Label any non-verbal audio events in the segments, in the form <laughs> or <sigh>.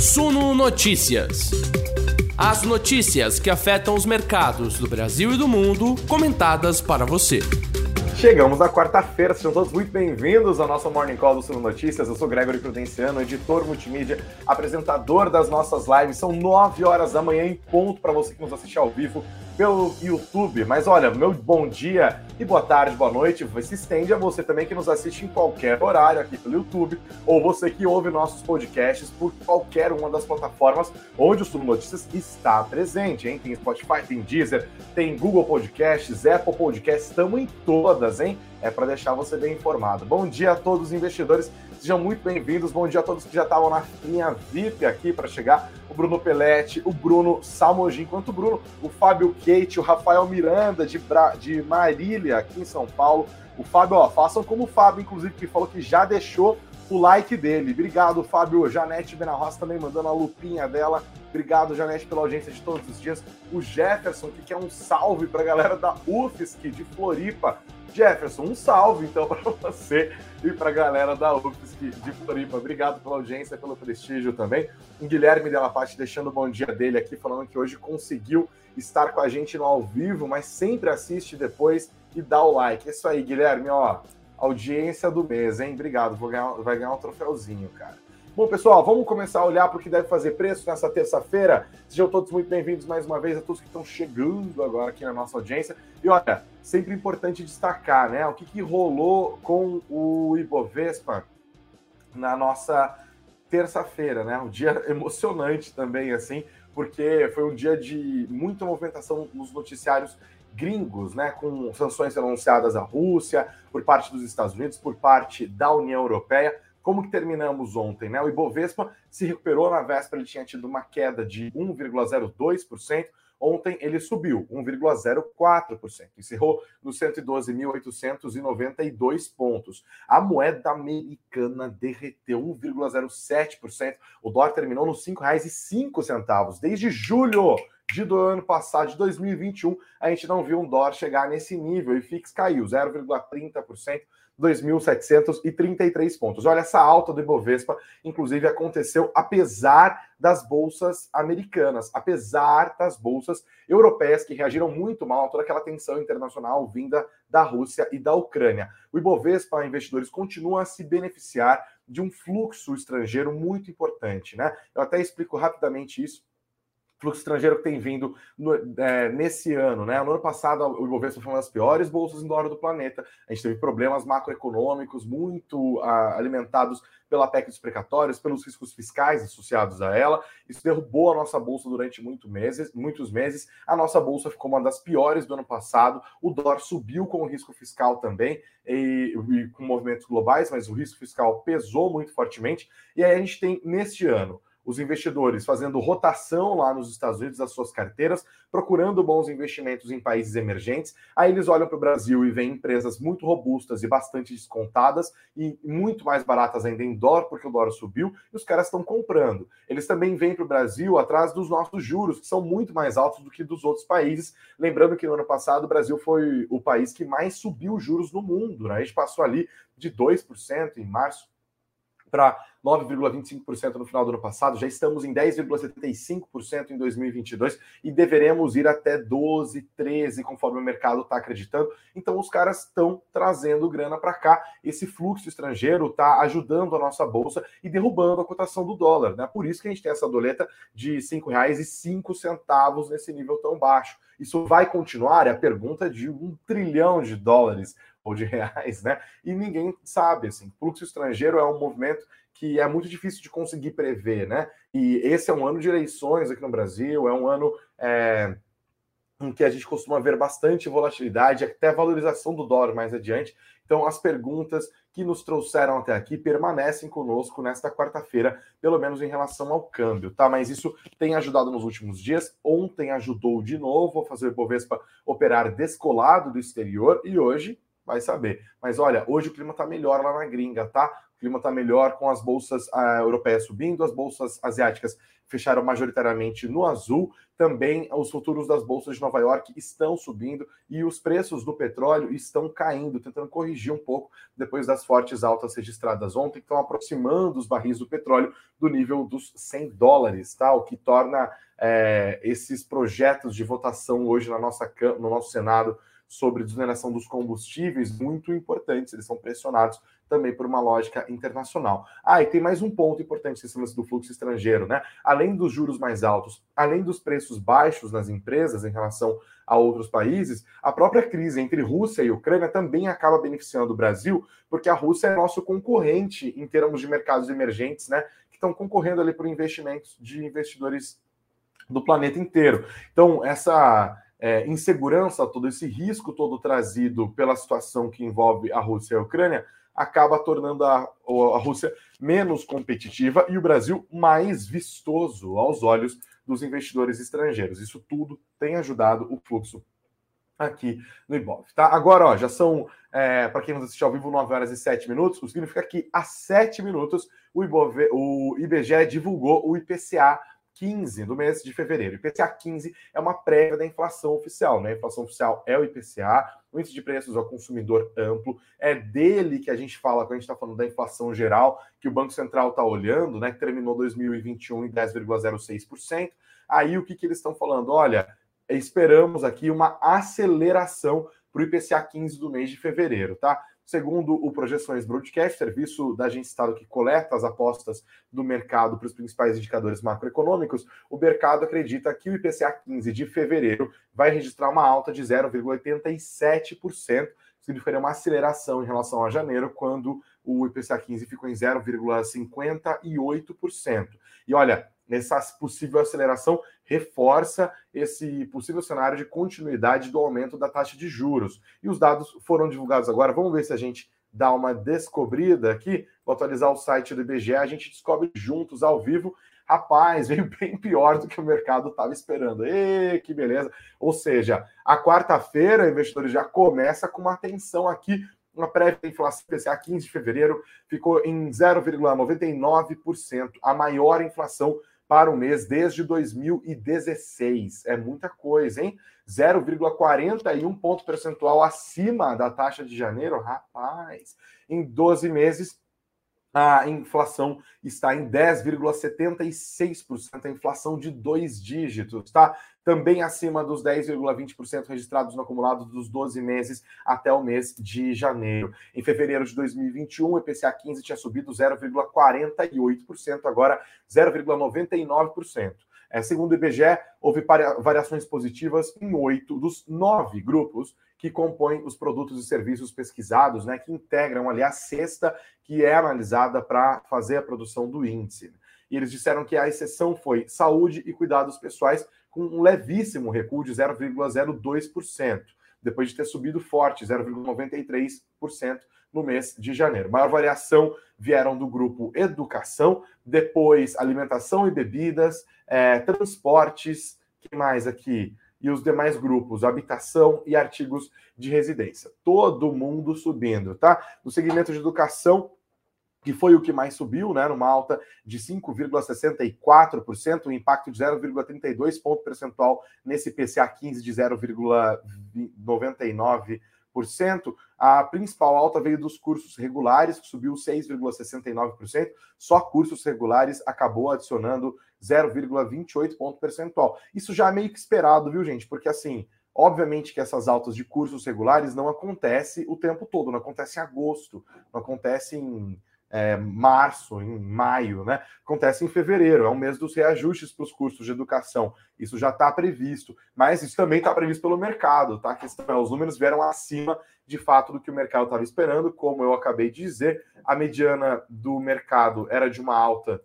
Suno Notícias. As notícias que afetam os mercados do Brasil e do mundo, comentadas para você. Chegamos na quarta-feira, sejam todos muito bem-vindos ao nosso Morning Call do Suno Notícias. Eu sou Gregory Prudenciano, editor multimídia, apresentador das nossas lives. São nove horas da manhã em ponto para você que nos assiste ao vivo pelo YouTube. Mas olha, meu bom dia e boa tarde, boa noite se estende a você também que nos assiste em qualquer horário aqui pelo YouTube, ou você que ouve nossos podcasts por qualquer uma das plataformas onde o Suno Notícias está presente, hein? Tem Spotify, tem Deezer, tem Google Podcasts, Apple Podcasts, estamos em todas, hein? É para deixar você bem informado. Bom dia a todos os investidores Sejam muito bem-vindos. Bom dia a todos que já estavam na linha VIP aqui para chegar. O Bruno Pelletti, o Bruno Salmogin, quanto o Bruno, o Fábio Kate, o Rafael Miranda de, Bra... de Marília, aqui em São Paulo. O Fábio, ó, façam como o Fábio, inclusive, que falou que já deixou o like dele. Obrigado, Fábio. Janete Benarroça também mandando a lupinha dela. Obrigado, Janete, pela audiência de todos os dias. O Jefferson, que quer um salve para a galera da UFSC de Floripa. Jefferson, um salve então <laughs> para você e para a galera da UFSC de Floripa. Obrigado pela audiência, pelo prestígio também. O Guilherme Della Parte deixando o bom dia dele aqui, falando que hoje conseguiu estar com a gente no ao vivo, mas sempre assiste depois e dá o like. É isso aí, Guilherme, ó, audiência do mês, hein? Obrigado, ganhar, vai ganhar um troféuzinho, cara. Bom, pessoal, vamos começar a olhar para o que deve fazer preço nessa terça-feira. Sejam todos muito bem-vindos mais uma vez a todos que estão chegando agora aqui na nossa audiência. E olha, sempre importante destacar, né? O que, que rolou com o Ibovespa na nossa terça-feira, né? Um dia <laughs> emocionante também, assim, porque foi um dia de muita movimentação nos noticiários gringos, né, com sanções anunciadas à Rússia por parte dos Estados Unidos, por parte da União Europeia. Como que terminamos ontem? Né? O Ibovespa se recuperou na véspera, ele tinha tido uma queda de 1,02%. Ontem ele subiu 1,04%, encerrou nos 112.892 pontos. A moeda americana derreteu 1,07%. O dólar terminou nos R$ 5,05 desde julho de do ano passado, de 2021, a gente não viu um dólar chegar nesse nível e fix caiu 0,30%. 2.733 pontos. Olha, essa alta do Ibovespa, inclusive, aconteceu apesar das bolsas americanas, apesar das bolsas europeias que reagiram muito mal a toda aquela tensão internacional vinda da Rússia e da Ucrânia. O Ibovespa, investidores, continua a se beneficiar de um fluxo estrangeiro muito importante, né? Eu até explico rapidamente isso fluxo estrangeiro que tem vindo no, é, nesse ano, né? No ano passado, o Ibovespa foi uma das piores bolsas em dólar do planeta. A gente teve problemas macroeconômicos muito ah, alimentados pela PEC dos precatórios, pelos riscos fiscais associados a ela. Isso derrubou a nossa bolsa durante muito meses, muitos meses. A nossa bolsa ficou uma das piores do ano passado. O dólar subiu com o risco fiscal também e, e com movimentos globais, mas o risco fiscal pesou muito fortemente. E aí a gente tem neste ano os investidores fazendo rotação lá nos Estados Unidos das suas carteiras, procurando bons investimentos em países emergentes. Aí eles olham para o Brasil e veem empresas muito robustas e bastante descontadas e muito mais baratas ainda em dólar, porque o dólar subiu, e os caras estão comprando. Eles também vêm para o Brasil atrás dos nossos juros, que são muito mais altos do que dos outros países. Lembrando que no ano passado o Brasil foi o país que mais subiu juros no mundo. Né? A gente passou ali de 2% em março para 9,25% no final do ano passado, já estamos em 10,75% em 2022 e deveremos ir até 12, 13, conforme o mercado está acreditando. Então os caras estão trazendo grana para cá. Esse fluxo estrangeiro está ajudando a nossa bolsa e derrubando a cotação do dólar, né? Por isso que a gente tem essa doleta de R$ 5,05 nesse nível tão baixo. Isso vai continuar? É a pergunta de um trilhão de dólares ou de reais, né? E ninguém sabe, assim, fluxo estrangeiro é um movimento que é muito difícil de conseguir prever, né? E esse é um ano de eleições aqui no Brasil, é um ano é, em que a gente costuma ver bastante volatilidade, até valorização do dólar mais adiante. Então, as perguntas que nos trouxeram até aqui permanecem conosco nesta quarta-feira, pelo menos em relação ao câmbio, tá? Mas isso tem ajudado nos últimos dias. Ontem ajudou de novo a fazer o Bovespa operar descolado do exterior e hoje vai saber. Mas olha, hoje o clima tá melhor lá na gringa, tá? clima está melhor com as bolsas uh, europeias subindo, as bolsas asiáticas fecharam majoritariamente no azul. Também os futuros das bolsas de Nova York estão subindo e os preços do petróleo estão caindo, tentando corrigir um pouco depois das fortes altas registradas ontem, que estão aproximando os barris do petróleo do nível dos 100 dólares, tá? O que torna é, esses projetos de votação hoje na nossa, no nosso Senado sobre desoneração dos combustíveis muito importantes, eles são pressionados também por uma lógica internacional. Ah, e tem mais um ponto importante nesse lance do fluxo estrangeiro, né? Além dos juros mais altos, além dos preços baixos nas empresas em relação a outros países, a própria crise entre Rússia e Ucrânia também acaba beneficiando o Brasil, porque a Rússia é nosso concorrente em termos de mercados emergentes, né? Que estão concorrendo ali por investimentos de investidores do planeta inteiro. Então, essa é, insegurança, todo esse risco todo trazido pela situação que envolve a Rússia e a Ucrânia, acaba tornando a, a Rússia menos competitiva e o Brasil mais vistoso aos olhos dos investidores estrangeiros. Isso tudo tem ajudado o fluxo aqui no Ibov. Tá? Agora, ó, já são, é, para quem nos assistiu ao vivo, 9 horas e 7 minutos, o significa que há 7 minutos o, Ibov, o IBGE divulgou o IPCA 15 do mês de fevereiro. IPCA 15 é uma prévia da inflação oficial, né? A inflação oficial é o IPCA, o índice de preços ao consumidor amplo, é dele que a gente fala quando a gente está falando da inflação geral, que o Banco Central está olhando, né? Que terminou 2021 em 10,06%. Aí o que, que eles estão falando? Olha, esperamos aqui uma aceleração para o IPCA 15 do mês de fevereiro, tá? Segundo o Projeções Broadcast, serviço da agência Estado que coleta as apostas do mercado para os principais indicadores macroeconômicos, o mercado acredita que o IPCA 15 de fevereiro vai registrar uma alta de 0,87%, significaria uma aceleração em relação a janeiro, quando o IPCA 15 ficou em 0,58%. E olha, nessa possível aceleração, reforça esse possível cenário de continuidade do aumento da taxa de juros. E os dados foram divulgados agora. Vamos ver se a gente dá uma descobrida aqui. Vou atualizar o site do IBGE, a gente descobre juntos ao vivo. Rapaz, <laughs> veio bem pior do que o mercado estava esperando. Ê, que beleza! Ou seja, a quarta-feira, investidores já começa com uma atenção aqui uma prévia inflação PCA 15 de fevereiro ficou em 0,99%, a maior inflação para o mês desde 2016. É muita coisa, hein? 0,41 ponto percentual acima da taxa de janeiro, rapaz. Em 12 meses, a inflação está em 10,76%, a inflação de dois dígitos, tá? Também acima dos 10,20% registrados no acumulado dos 12 meses até o mês de janeiro. Em fevereiro de 2021, o IPCA 15 tinha subido 0,48%, agora 0,99%. É, segundo o IBGE, houve variações positivas em oito dos nove grupos que compõem os produtos e serviços pesquisados, né, que integram ali a cesta que é analisada para fazer a produção do índice. E eles disseram que a exceção foi saúde e cuidados pessoais, com um levíssimo recuo de 0,02%, depois de ter subido forte, 0,93% no mês de janeiro. Maior variação vieram do grupo educação, depois alimentação e bebidas, é, transportes, que mais aqui? E os demais grupos, habitação e artigos de residência. Todo mundo subindo, tá? No segmento de educação, que foi o que mais subiu, né, numa alta de 5,64%, um impacto de 0,32 ponto percentual nesse PCA 15 de 0,99%. A principal alta veio dos cursos regulares, que subiu 6,69%. Só cursos regulares acabou adicionando 0,28 ponto percentual. Isso já é meio que esperado, viu, gente? Porque assim, obviamente que essas altas de cursos regulares não acontecem o tempo todo, não acontece em agosto, não acontece em é, março, em maio, né? Acontece em fevereiro, é o mês dos reajustes para os cursos de educação. Isso já está previsto, mas isso também está previsto pelo mercado, tá? Questão é, os números vieram acima de fato do que o mercado estava esperando, como eu acabei de dizer, a mediana do mercado era de uma alta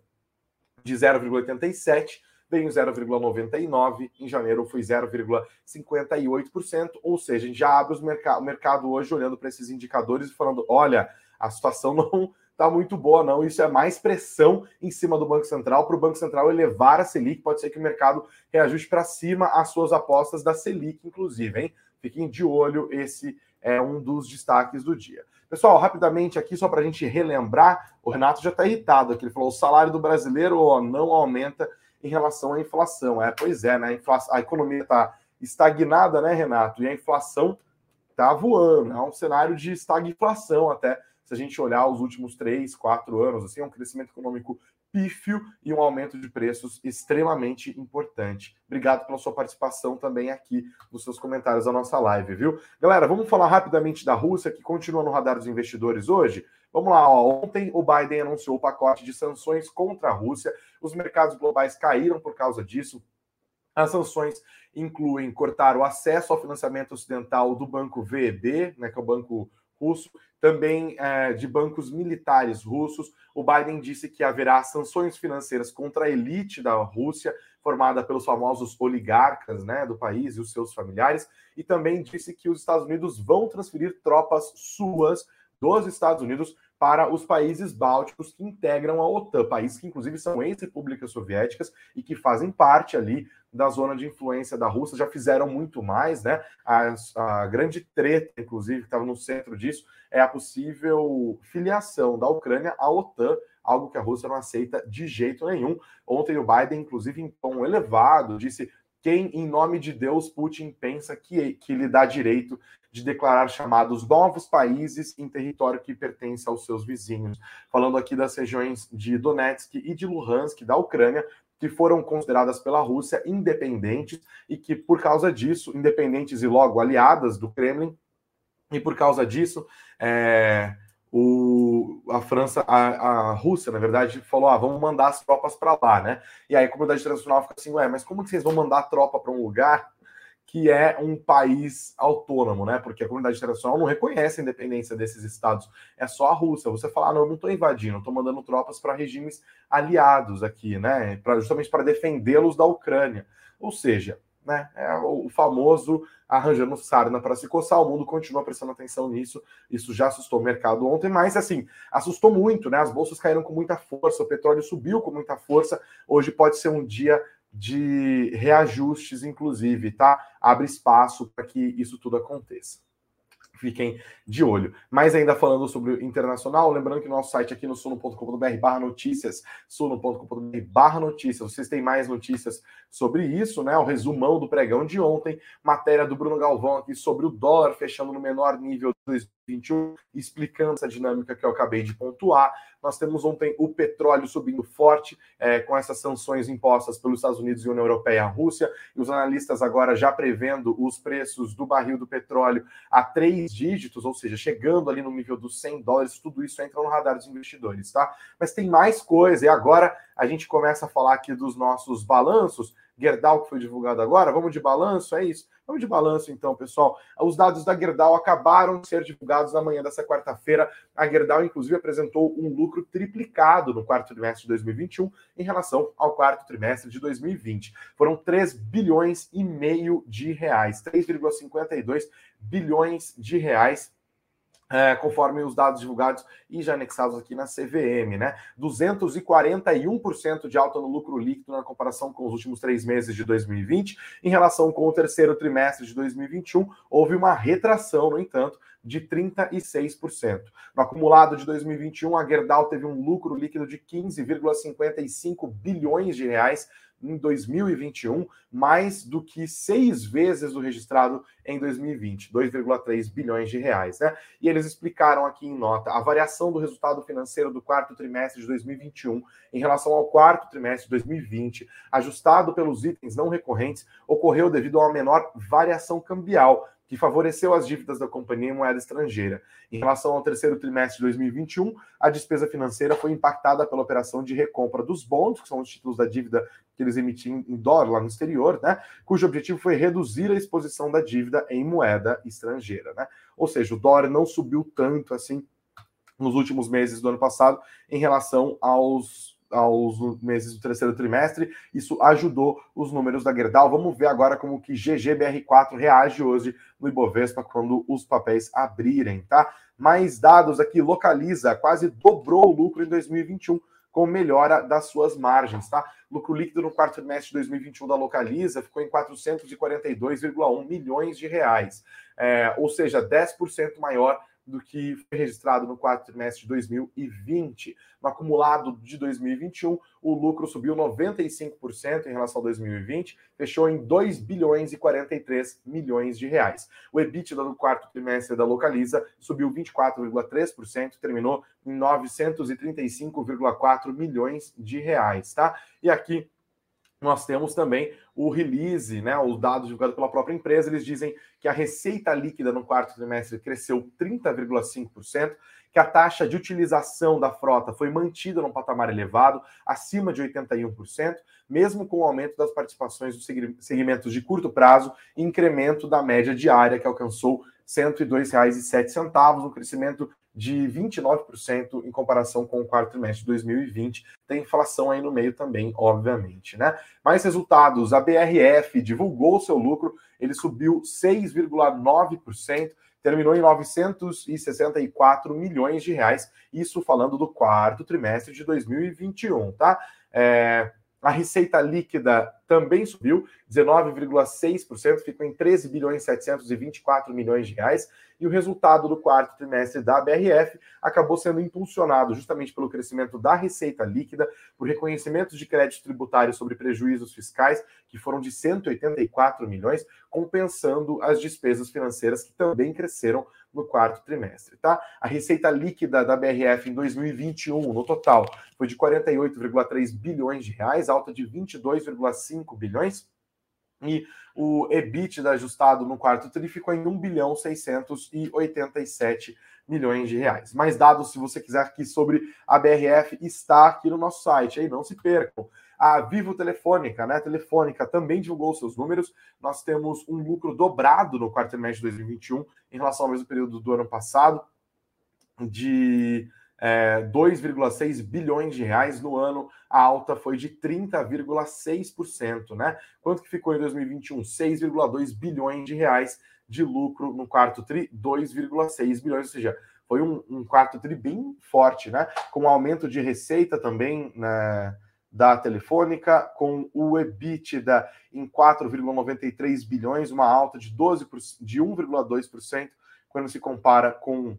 de 0,87, veio 0,99, em janeiro foi 0,58%, ou seja, a gente já abre merc o mercado hoje olhando para esses indicadores e falando, olha, a situação <laughs> não tá muito boa, não. Isso é mais pressão em cima do Banco Central para o Banco Central elevar a Selic. Pode ser que o mercado reajuste para cima as suas apostas da Selic, inclusive, hein? Fiquem de olho, esse é um dos destaques do dia. Pessoal, rapidamente aqui, só para a gente relembrar, o Renato já está irritado aqui. Ele falou: o salário do brasileiro não aumenta em relação à inflação. É, pois é, né? A economia está estagnada, né, Renato? E a inflação está voando. É um cenário de estagflação até. Se a gente olhar os últimos três, quatro anos, assim, é um crescimento econômico pífio e um aumento de preços extremamente importante. Obrigado pela sua participação também aqui nos seus comentários da nossa live, viu? Galera, vamos falar rapidamente da Rússia, que continua no radar dos investidores hoje. Vamos lá, ó. ontem o Biden anunciou o pacote de sanções contra a Rússia. Os mercados globais caíram por causa disso. As sanções incluem cortar o acesso ao financiamento ocidental do banco VEB, né, que é o banco russo, também é, de bancos militares russos. O Biden disse que haverá sanções financeiras contra a elite da Rússia, formada pelos famosos oligarcas né, do país e os seus familiares, e também disse que os Estados Unidos vão transferir tropas suas dos Estados Unidos para os países bálticos que integram a OTAN, países que inclusive são ex-repúblicas soviéticas e que fazem parte ali da zona de influência da Rússia, já fizeram muito mais, né? A, a grande treta, inclusive, que estava no centro disso, é a possível filiação da Ucrânia à OTAN, algo que a Rússia não aceita de jeito nenhum. Ontem o Biden, inclusive, em tom elevado, disse quem, em nome de Deus, Putin pensa que, que lhe dá direito de declarar chamados novos países em território que pertence aos seus vizinhos. Falando aqui das regiões de Donetsk e de Luhansk, da Ucrânia, que foram consideradas pela Rússia independentes e que, por causa disso, independentes e logo aliadas do Kremlin, e por causa disso, é, o, a França, a, a, Rússia, na verdade, falou: ah, vamos mandar as tropas para lá, né? E aí a comunidade internacional fica assim: ué, mas como que vocês vão mandar tropa para um lugar que é um país autônomo, né? Porque a comunidade internacional não reconhece a independência desses estados. É só a Rússia. Você fala, ah, não, eu não estou invadindo, estou mandando tropas para regimes aliados aqui, né? Pra, justamente para defendê-los da Ucrânia. Ou seja, né? É o famoso arranjando sarna para se coçar. O mundo continua prestando atenção nisso. Isso já assustou o mercado ontem, mas assim, assustou muito, né? As bolsas caíram com muita força, o petróleo subiu com muita força. Hoje pode ser um dia de reajustes, inclusive, tá? Abre espaço para que isso tudo aconteça. Fiquem de olho. Mas ainda falando sobre o internacional, lembrando que nosso site aqui no suno.com.br barra notícias, suno.com.br barra notícias, vocês têm mais notícias sobre isso, né? O resumão do pregão de ontem, matéria do Bruno Galvão aqui sobre o dólar fechando no menor nível de 2021, explicando essa dinâmica que eu acabei de pontuar. Nós temos ontem o petróleo subindo forte, é, com essas sanções impostas pelos Estados Unidos e União Europeia à Rússia, e os analistas agora já prevendo os preços do barril do petróleo a três dígitos, ou seja, chegando ali no nível dos 100 dólares, tudo isso entra no radar dos investidores, tá? Mas tem mais coisa, e agora a gente começa a falar aqui dos nossos balanços. Gerdau, que foi divulgado agora, vamos de balanço, é isso? Vamos de balanço então, pessoal. Os dados da Gerdau acabaram de ser divulgados na manhã dessa quarta-feira. A Gerdau, inclusive, apresentou um lucro triplicado no quarto trimestre de 2021 em relação ao quarto trimestre de 2020. Foram 3 bilhões e meio de reais, 3,52 bilhões de reais é, conforme os dados divulgados e já anexados aqui na CVM, né? 241% de alta no lucro líquido na comparação com os últimos três meses de 2020. Em relação com o terceiro trimestre de 2021, houve uma retração, no entanto, de 36%. No acumulado de 2021, a Gerdau teve um lucro líquido de 15,55 bilhões de reais em 2021, mais do que seis vezes o registrado em 2020, 2,3 bilhões de reais. Né? E eles explicaram aqui em nota a variação do resultado financeiro do quarto trimestre de 2021 em relação ao quarto trimestre de 2020, ajustado pelos itens não recorrentes, ocorreu devido a uma menor variação cambial, que favoreceu as dívidas da companhia em moeda estrangeira. Em relação ao terceiro trimestre de 2021, a despesa financeira foi impactada pela operação de recompra dos bons, que são os títulos da dívida que eles emitiam em dólar lá no exterior, né? Cujo objetivo foi reduzir a exposição da dívida em moeda estrangeira, né? Ou seja, o dólar não subiu tanto assim nos últimos meses do ano passado em relação aos aos meses do terceiro trimestre. Isso ajudou os números da Gerdau. Vamos ver agora como que GGBR4 reage hoje no Ibovespa quando os papéis abrirem, tá? Mais dados aqui, localiza, quase dobrou o lucro em 2021 com melhora das suas margens, tá? Lucro líquido no quarto trimestre de 2021 da Localiza ficou em 442,1 milhões de reais, é, ou seja, 10% maior do que foi registrado no quarto trimestre de 2020. No acumulado de 2021, o lucro subiu 95% em relação a 2020, fechou em 2 bilhões e 43 milhões de reais. O EBITDA no quarto trimestre da Localiza subiu 24,3%, terminou em 935,4 milhões de reais, tá? E aqui nós temos também o release, né, os dados divulgados pela própria empresa, eles dizem que a receita líquida no quarto trimestre cresceu 30,5%, que a taxa de utilização da frota foi mantida num patamar elevado, acima de 81%, mesmo com o aumento das participações dos segmentos de curto prazo e incremento da média diária, que alcançou R$ 102,07, um crescimento de 29% em comparação com o quarto trimestre de 2020. Tem inflação aí no meio também, obviamente, né? Mais resultados, a BRF divulgou seu lucro, ele subiu 6,9%, terminou em 964 milhões de reais, isso falando do quarto trimestre de 2021, tá? É, a receita líquida também subiu 19,6%, ficou em 13 bilhões 724 milhões de reais, e o resultado do quarto trimestre da BRF acabou sendo impulsionado justamente pelo crescimento da receita líquida, por reconhecimentos de crédito tributário sobre prejuízos fiscais, que foram de 184 milhões, compensando as despesas financeiras que também cresceram no quarto trimestre, tá? A receita líquida da BRF em 2021, no total, foi de 48,3 bilhões de reais, alta de 22,5 bilhões. E o EBITDA ajustado no quarto tri ficou em 1 bilhão 687 milhões de reais. Mais dados, se você quiser aqui sobre a BRF, está aqui no nosso site, aí não se percam. A Vivo Telefônica, né? Telefônica também divulgou seus números. Nós temos um lucro dobrado no quarto trimestre de 2021 em relação ao mesmo período do ano passado, de é, 2,6 bilhões de reais no ano, a alta foi de 30,6%, né? Quanto que ficou em 2021? 6,2 bilhões de reais de lucro no quarto tri, 2,6 bilhões, ou seja, foi um, um quarto tri bem forte, né? Com aumento de receita também, né? da Telefônica, com o EBITDA em 4,93 bilhões, uma alta de 12 de 1,2% quando se compara com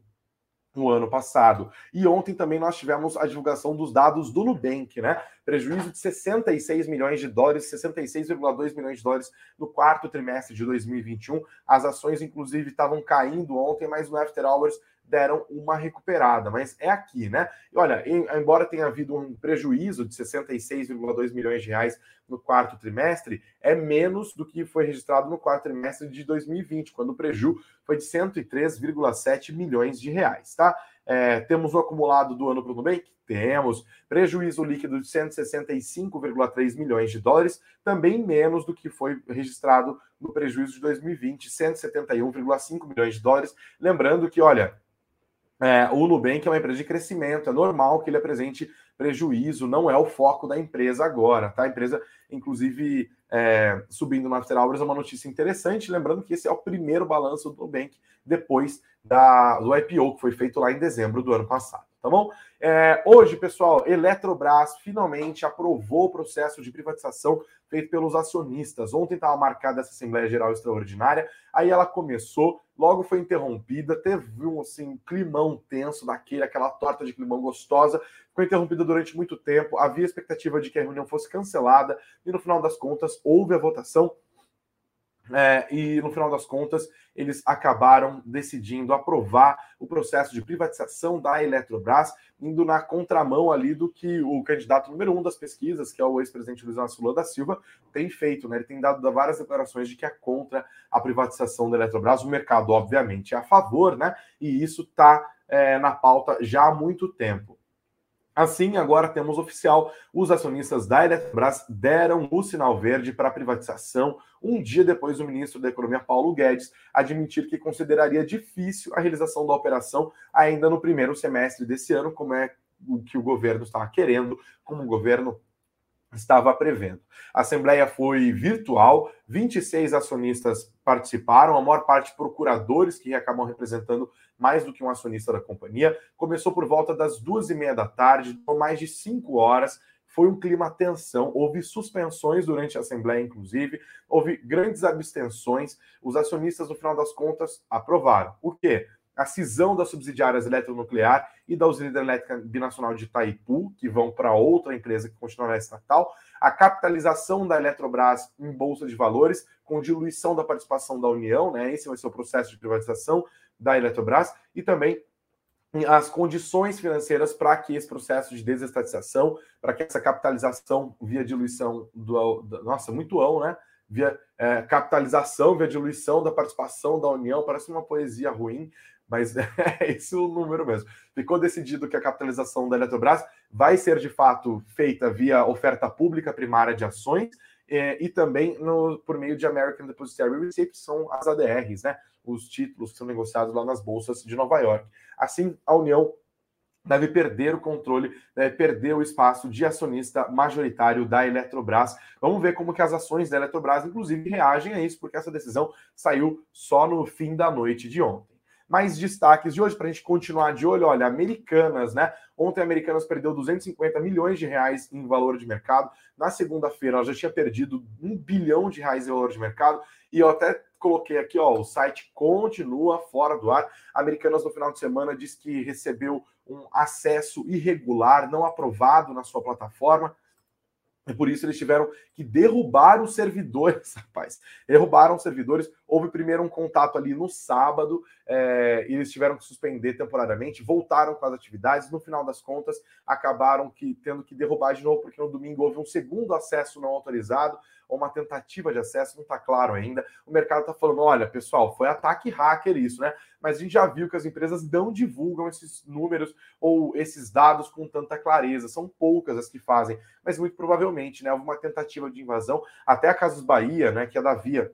o ano passado. E ontem também nós tivemos a divulgação dos dados do Nubank, né? Prejuízo de 66 milhões de dólares, 66,2 milhões de dólares no quarto trimestre de 2021. As ações, inclusive, estavam caindo ontem, mas no After Hours deram uma recuperada, mas é aqui, né? E olha, embora tenha havido um prejuízo de 66,2 milhões de reais no quarto trimestre, é menos do que foi registrado no quarto trimestre de 2020, quando o prejuízo foi de 103,7 milhões de reais, tá? É, temos o acumulado do ano para o Nubank? Temos. Prejuízo líquido de 165,3 milhões de dólares, também menos do que foi registrado no prejuízo de 2020, 171,5 milhões de dólares. Lembrando que, olha, é, o Nubank é uma empresa de crescimento, é normal que ele apresente prejuízo, não é o foco da empresa agora, tá? A empresa, inclusive, é, subindo no After Hours é uma notícia interessante, lembrando que esse é o primeiro balanço do Nubank depois da, do IPO que foi feito lá em dezembro do ano passado, tá bom? É, hoje, pessoal, Eletrobras finalmente aprovou o processo de privatização feito pelos acionistas. Ontem estava marcada essa Assembleia Geral Extraordinária, aí ela começou, logo foi interrompida, teve um assim, climão tenso daquele, aquela torta de climão gostosa, foi interrompida durante muito tempo, havia expectativa de que a reunião fosse cancelada, e no final das contas houve a votação é, e no final das contas, eles acabaram decidindo aprovar o processo de privatização da Eletrobras, indo na contramão ali do que o candidato número um das pesquisas, que é o ex-presidente Luiz Inácio Lula da Silva, tem feito. Né? Ele tem dado várias declarações de que é contra a privatização da Eletrobras. O mercado, obviamente, é a favor, né? E isso está é, na pauta já há muito tempo. Assim, agora temos oficial: os acionistas da Eletrobras deram o sinal verde para a privatização, um dia depois do ministro da Economia, Paulo Guedes, admitir que consideraria difícil a realização da operação ainda no primeiro semestre desse ano, como é o que o governo estava querendo, como o governo estava prevendo. A assembleia foi virtual, 26 acionistas participaram, a maior parte procuradores que acabam representando mais do que um acionista da companhia. Começou por volta das duas e meia da tarde, por mais de cinco horas. Foi um clima tensão, houve suspensões durante a Assembleia, inclusive, houve grandes abstenções. Os acionistas, no final das contas, aprovaram. O quê? A cisão das subsidiárias eletronuclear e da usina hidrelétrica binacional de Itaipu, que vão para outra empresa que continuará estatal, a capitalização da Eletrobras em bolsa de valores, com diluição da participação da União, né? Esse vai ser o processo de privatização da Eletrobras, e também as condições financeiras para que esse processo de desestatização, para que essa capitalização via diluição do, do nossa, muito ão, né? Via é, capitalização, via diluição da participação da União, parece uma poesia ruim, mas <laughs> é esse o número mesmo. Ficou decidido que a capitalização da Eletrobras vai ser de fato feita via oferta pública primária de ações é, e também no, por meio de American Depositary Receipts, são as ADRs, né? Os títulos que são negociados lá nas bolsas de Nova York. Assim, a União deve perder o controle, deve perder o espaço de acionista majoritário da Eletrobras. Vamos ver como que as ações da Eletrobras, inclusive, reagem a isso, porque essa decisão saiu só no fim da noite de ontem. Mais destaques de hoje para a gente continuar de olho, olha, Americanas, né? Ontem a Americanas perdeu 250 milhões de reais em valor de mercado. Na segunda-feira ela já tinha perdido um bilhão de reais em valor de mercado. E eu até coloquei aqui, ó, o site continua fora do ar. Americanas no final de semana diz que recebeu um acesso irregular, não aprovado na sua plataforma. E por isso eles tiveram que derrubar os servidores, <laughs> rapaz. Derrubaram os servidores. Houve primeiro um contato ali no sábado, é, e eles tiveram que suspender temporariamente, voltaram com as atividades. No final das contas, acabaram que tendo que derrubar de novo, porque no domingo houve um segundo acesso não autorizado ou uma tentativa de acesso, não está claro ainda. O mercado está falando: olha, pessoal, foi ataque hacker isso, né? Mas a gente já viu que as empresas não divulgam esses números ou esses dados com tanta clareza. São poucas as que fazem, mas muito provavelmente, né? Houve uma tentativa de invasão. Até a Casas Bahia, né? Que é da Via,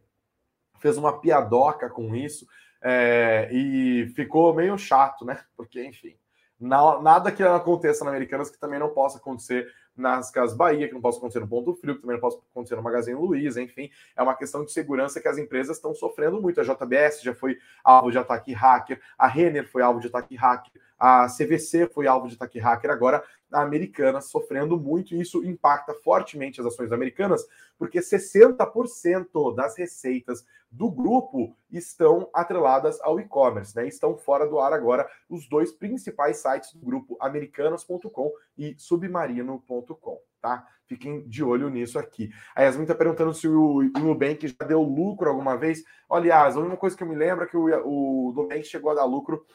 fez uma piadoca com isso. É, e ficou meio chato, né? Porque, enfim, nada que aconteça na Americanas que também não possa acontecer nas Casas Bahia, que não possa acontecer no Ponto Frio, que também não possa acontecer no Magazine Luiza, enfim, é uma questão de segurança que as empresas estão sofrendo muito. A JBS já foi alvo de ataque hacker, a Renner foi alvo de ataque hacker, a CVC foi alvo de ataque hacker, agora americana sofrendo muito, e isso impacta fortemente as ações americanas, porque 60% das receitas do grupo estão atreladas ao e-commerce, né? Estão fora do ar agora os dois principais sites do grupo, americanas.com e submarino.com, tá? Fiquem de olho nisso aqui. A Yasmin está perguntando se o Nubank já deu lucro alguma vez. Aliás, a única coisa que eu me lembro é que o, o Nubank chegou a dar lucro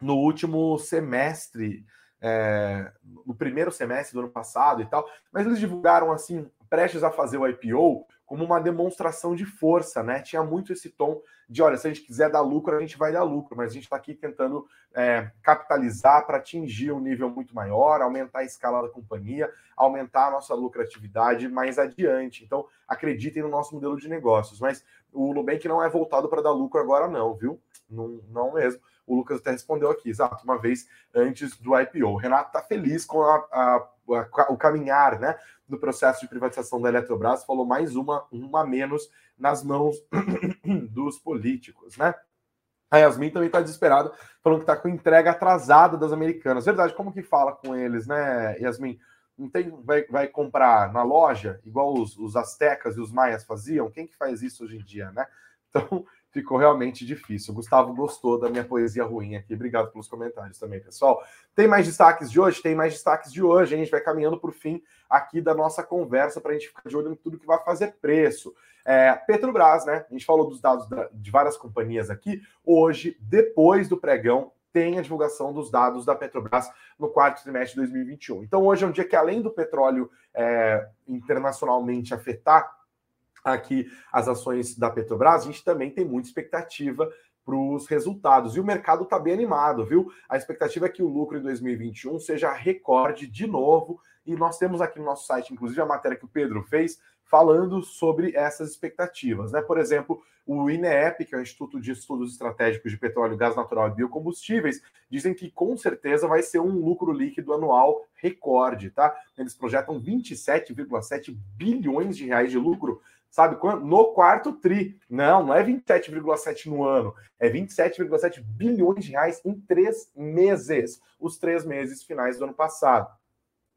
no último semestre é, no primeiro semestre do ano passado e tal, mas eles divulgaram assim, prestes a fazer o IPO, como uma demonstração de força, né? Tinha muito esse tom de, olha, se a gente quiser dar lucro, a gente vai dar lucro, mas a gente está aqui tentando é, capitalizar para atingir um nível muito maior, aumentar a escala da companhia, aumentar a nossa lucratividade mais adiante. Então, acreditem no nosso modelo de negócios. Mas o Nubank não é voltado para dar lucro agora, não, viu? Não, não mesmo. O Lucas até respondeu aqui, exato, uma vez antes do IPO. O Renato está feliz com a, a, a, o caminhar né, do processo de privatização da Eletrobras, falou mais uma, uma menos nas mãos <clears throat> dos políticos, né? A Yasmin também está desesperada, falando que está com entrega atrasada das americanas. Verdade, como que fala com eles, né, Yasmin? Não tem, vai, vai comprar na loja, igual os, os astecas e os maias faziam? Quem que faz isso hoje em dia, né? Então, ficou realmente difícil. O Gustavo gostou da minha poesia ruim aqui. Obrigado pelos comentários também, pessoal. Tem mais destaques de hoje? Tem mais destaques de hoje. A gente vai caminhando para o fim aqui da nossa conversa para a gente ficar de olho em tudo que vai fazer preço. É, Petrobras, né? A gente falou dos dados de várias companhias aqui. Hoje, depois do pregão, tem a divulgação dos dados da Petrobras no quarto trimestre de 2021. Então, hoje é um dia que, além do petróleo é, internacionalmente afetar aqui as ações da Petrobras, a gente também tem muita expectativa para os resultados. E o mercado está bem animado, viu? A expectativa é que o lucro em 2021 seja recorde de novo. E nós temos aqui no nosso site, inclusive, a matéria que o Pedro fez, falando sobre essas expectativas. Né? Por exemplo, o INEP, que é o Instituto de Estudos Estratégicos de Petróleo, Gás Natural e Biocombustíveis, dizem que com certeza vai ser um lucro líquido anual recorde, tá? Eles projetam 27,7 bilhões de reais de lucro Sabe? No quarto tri. Não, não é 27,7 no ano. É 27,7 bilhões de reais em três meses. Os três meses finais do ano passado.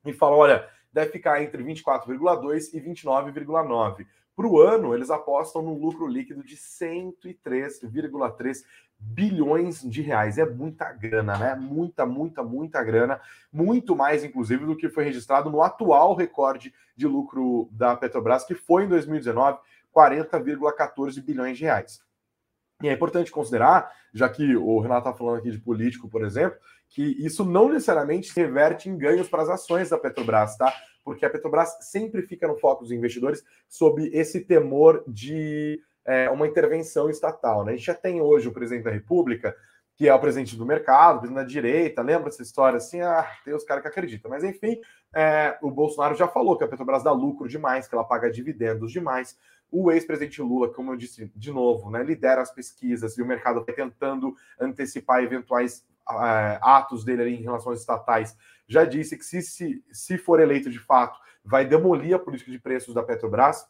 E fala: olha, deve ficar entre 24,2 e 29,9. Para o ano, eles apostam num lucro líquido de 103,3 bilhões de reais. É muita grana, né? Muita, muita, muita grana. Muito mais, inclusive, do que foi registrado no atual recorde de lucro da Petrobras, que foi em 2019, 40,14 bilhões de reais. E é importante considerar, já que o Renato está falando aqui de político, por exemplo, que isso não necessariamente se reverte em ganhos para as ações da Petrobras, tá? Porque a Petrobras sempre fica no foco dos investidores sob esse temor de é, uma intervenção estatal. Né? A gente já tem hoje o presidente da República, que é o presidente do mercado, presidente da direita, lembra essa história assim? Ah, tem os caras que acreditam. Mas enfim, é, o Bolsonaro já falou que a Petrobras dá lucro demais, que ela paga dividendos demais. O ex-presidente Lula, como eu disse de novo, né, lidera as pesquisas e o mercado vai tentando antecipar eventuais é, atos dele em relação às estatais. Já disse que se, se, se for eleito de fato, vai demolir a política de preços da Petrobras,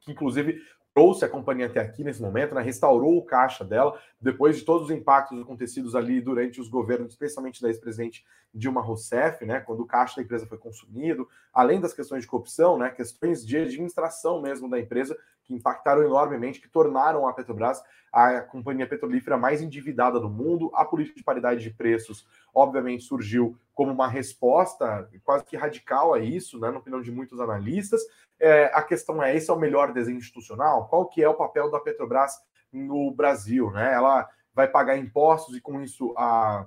que inclusive trouxe a companhia até aqui nesse momento, né, restaurou o caixa dela, depois de todos os impactos acontecidos ali durante os governos, especialmente da ex-presidente Dilma Rousseff, né, quando o caixa da empresa foi consumido, além das questões de corrupção, né, questões de administração mesmo da empresa, que impactaram enormemente, que tornaram a Petrobras a companhia petrolífera mais endividada do mundo. A política de paridade de preços, obviamente, surgiu como uma resposta quase que radical a isso, né, na opinião de muitos analistas. É, a questão é: esse é o melhor desenho institucional? Qual que é o papel da Petrobras no Brasil? Né? Ela vai pagar impostos e, com isso, a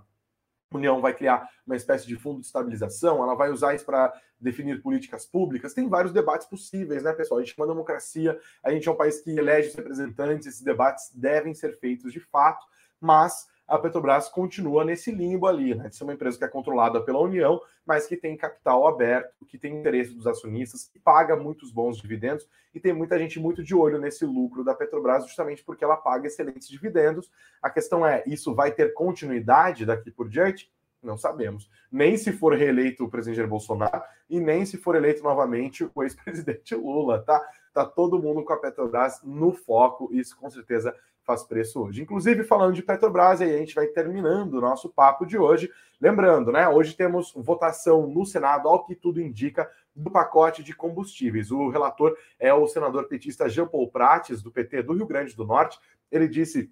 União vai criar uma espécie de fundo de estabilização, ela vai usar isso para definir políticas públicas. Tem vários debates possíveis, né, pessoal? A gente é uma democracia, a gente é um país que elege os representantes, esses debates devem ser feitos de fato, mas a Petrobras continua nesse limbo ali, né? De ser uma empresa que é controlada pela União, mas que tem capital aberto, que tem interesse dos acionistas, que paga muitos bons dividendos e tem muita gente muito de olho nesse lucro da Petrobras, justamente porque ela paga excelentes dividendos. A questão é: isso vai ter continuidade daqui por diante? Não sabemos. Nem se for reeleito o presidente Bolsonaro e nem se for eleito novamente o ex-presidente Lula, tá? Tá todo mundo com a Petrobras no foco, isso com certeza faz preço hoje. Inclusive, falando de Petrobras, aí a gente vai terminando o nosso papo de hoje. Lembrando, né? Hoje temos votação no Senado, ao que tudo indica, do pacote de combustíveis. O relator é o senador petista Jean Paul Prates, do PT do Rio Grande do Norte. Ele disse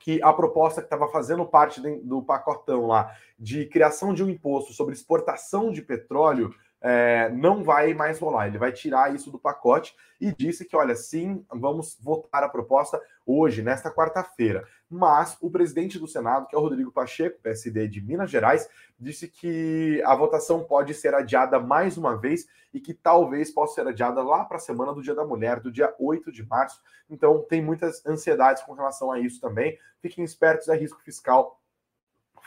que a proposta que estava fazendo parte do pacotão lá de criação de um imposto sobre exportação de petróleo é, não vai mais rolar. Ele vai tirar isso do pacote e disse que, olha, sim, vamos votar a proposta hoje, nesta quarta-feira. Mas o presidente do Senado, que é o Rodrigo Pacheco, PSD de Minas Gerais, disse que a votação pode ser adiada mais uma vez e que talvez possa ser adiada lá para a semana do Dia da Mulher, do dia 8 de março. Então, tem muitas ansiedades com relação a isso também. Fiquem espertos, é risco fiscal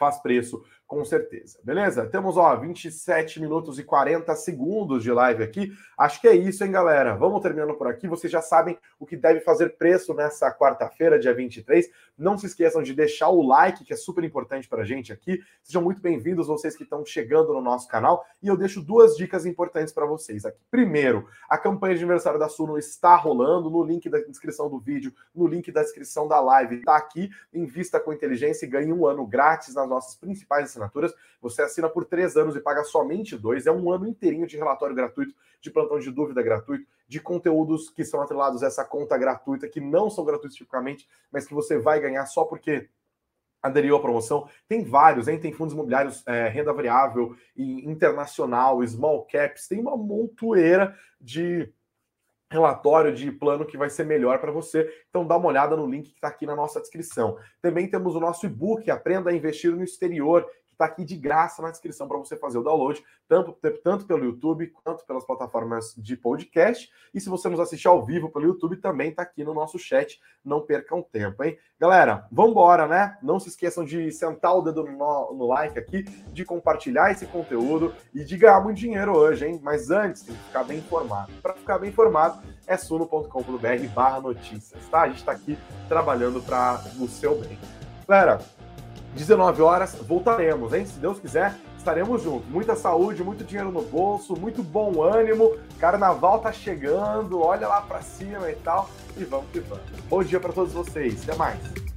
faz preço com certeza. Beleza? Temos, ó, 27 minutos e 40 segundos de live aqui. Acho que é isso, hein, galera? Vamos terminando por aqui. Vocês já sabem o que deve fazer preço nessa quarta-feira, dia 23. Não se esqueçam de deixar o like, que é super importante para a gente aqui. Sejam muito bem-vindos vocês que estão chegando no nosso canal. E eu deixo duas dicas importantes para vocês aqui. Primeiro, a campanha de aniversário da Suno está rolando no link da descrição do vídeo, no link da descrição da live. Está aqui. Invista com inteligência e ganhe um ano grátis nas nossas principais assinaturas. Você assina por três anos e paga somente dois. É um ano inteirinho de relatório gratuito, de plantão de dúvida gratuito, de conteúdos que são atrelados a essa conta gratuita, que não são gratuitos tipicamente, mas que você vai ganhar só porque aderiu à promoção. Tem vários, hein? Tem fundos imobiliários, é, renda variável e internacional, small caps, tem uma montoeira de relatório de plano que vai ser melhor para você. Então dá uma olhada no link que está aqui na nossa descrição. Também temos o nosso e-book Aprenda a Investir no Exterior, está aqui de graça na descrição para você fazer o download, tanto, tanto pelo YouTube quanto pelas plataformas de podcast. E se você nos assistir ao vivo pelo YouTube, também está aqui no nosso chat. Não percam tempo, hein? Galera, vamos embora, né? Não se esqueçam de sentar o dedo no, no like aqui, de compartilhar esse conteúdo e de ganhar muito dinheiro hoje, hein? Mas antes, tem que ficar bem informado. Para ficar bem informado, é suno.com.br barra notícias, tá? A gente está aqui trabalhando para o seu bem. Galera, 19 horas, voltaremos, hein? Se Deus quiser, estaremos juntos. Muita saúde, muito dinheiro no bolso, muito bom ânimo. Carnaval tá chegando, olha lá para cima e tal. E vamos que vamos. Bom dia para todos vocês. Até mais.